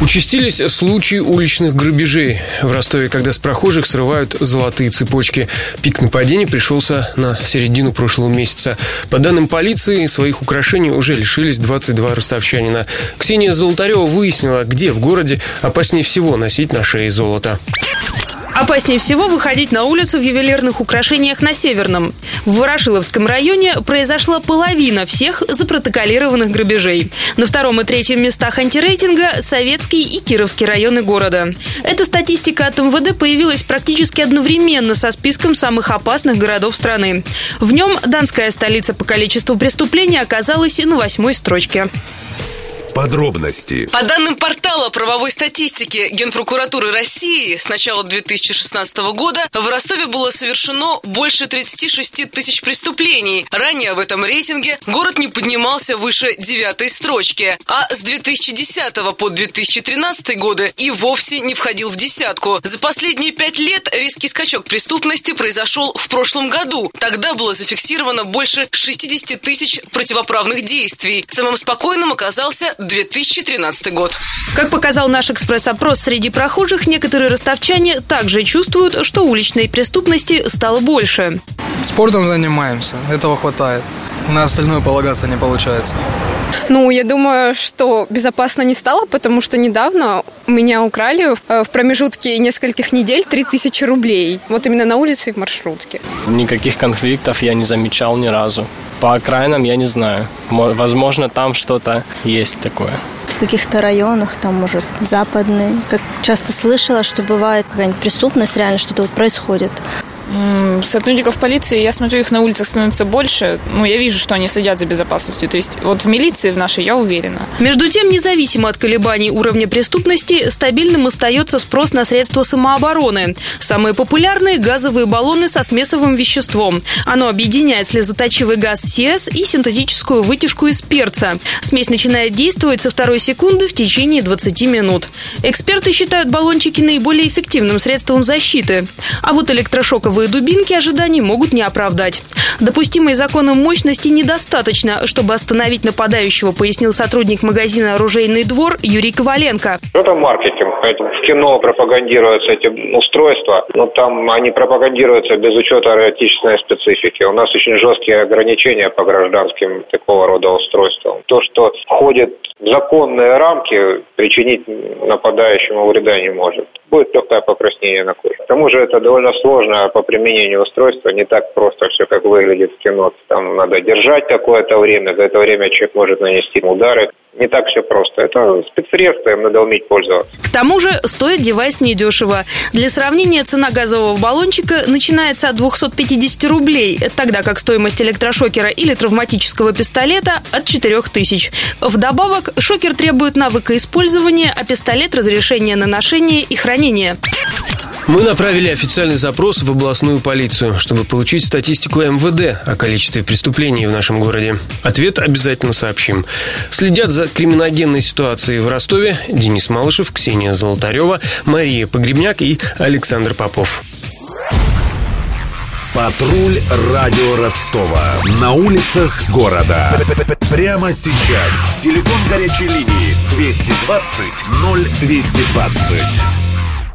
Участились случаи уличных грабежей в Ростове, когда с прохожих срывают золотые цепочки. Пик нападений пришелся на середину прошлого месяца. По данным полиции, своих украшений уже лишились 22 ростовчанина. Ксения Золотарева выяснила, где в городе опаснее всего носить на шее золото. Опаснее всего выходить на улицу в ювелирных украшениях на Северном. В Ворошиловском районе произошла половина всех запротоколированных грабежей. На втором и третьем местах антирейтинга – Советский и Кировский районы города. Эта статистика от МВД появилась практически одновременно со списком самых опасных городов страны. В нем Донская столица по количеству преступлений оказалась на восьмой строчке. Подробности. По данным портала правовой статистики Генпрокуратуры России с начала 2016 года в Ростове было совершено больше 36 тысяч преступлений. Ранее в этом рейтинге город не поднимался выше девятой строчки, а с 2010 по 2013 годы и вовсе не входил в десятку. За последние пять лет резкий скачок преступности произошел в прошлом году. Тогда было зафиксировано больше 60 тысяч противоправных действий. Самым спокойным оказался 2013 год. Как показал наш экспресс-опрос среди прохожих, некоторые ростовчане также чувствуют, что уличной преступности стало больше. Спортом занимаемся, этого хватает. На остальное полагаться не получается. Ну, я думаю, что безопасно не стало, потому что недавно меня украли в промежутке нескольких недель 3000 рублей. Вот именно на улице и в маршрутке. Никаких конфликтов я не замечал ни разу. По окраинам я не знаю. Возможно, там что-то есть такое. В каких-то районах, там, может, западные. Как часто слышала, что бывает какая-нибудь преступность, реально что-то вот происходит. Сотрудников полиции, я смотрю, их на улицах становится больше. Ну, я вижу, что они следят за безопасностью. То есть вот в милиции в нашей я уверена. Между тем, независимо от колебаний уровня преступности, стабильным остается спрос на средства самообороны. Самые популярные – газовые баллоны со смесовым веществом. Оно объединяет слезоточивый газ СИЭС и синтетическую вытяжку из перца. Смесь начинает действовать со второй секунды в течение 20 минут. Эксперты считают баллончики наиболее эффективным средством защиты. А вот электрошоковые Дубинки ожиданий могут не оправдать. Допустимой законом мощности недостаточно, чтобы остановить нападающего, пояснил сотрудник магазина «Оружейный двор» Юрий Коваленко. Это маркетинг. В кино пропагандируются эти устройства, но там они пропагандируются без учета отечественной специфики. У нас очень жесткие ограничения по гражданским такого рода устройствам. То, что входит в законные рамки, причинить нападающему вреда не может. Будет легкое покраснение на коже. К тому же это довольно сложно по применению устройства, не так просто все, как выглядит в кино. Там надо держать какое-то время, за это время человек может нанести удары. Не так все просто. Это спецсредство, им надо уметь пользоваться. К тому же стоит девайс недешево. Для сравнения, цена газового баллончика начинается от 250 рублей, тогда как стоимость электрошокера или травматического пистолета от 4000. Вдобавок, шокер требует навыка использования, а пистолет – разрешения на ношение и хранение. Мы направили официальный запрос в областную полицию, чтобы получить статистику МВД о количестве преступлений в нашем городе. Ответ обязательно сообщим. Следят за криминогенной ситуацией в Ростове Денис Малышев, Ксения Золотарева, Мария Погребняк и Александр Попов. Патруль радио Ростова. На улицах города. Прямо сейчас. Телефон горячей линии 220 0220.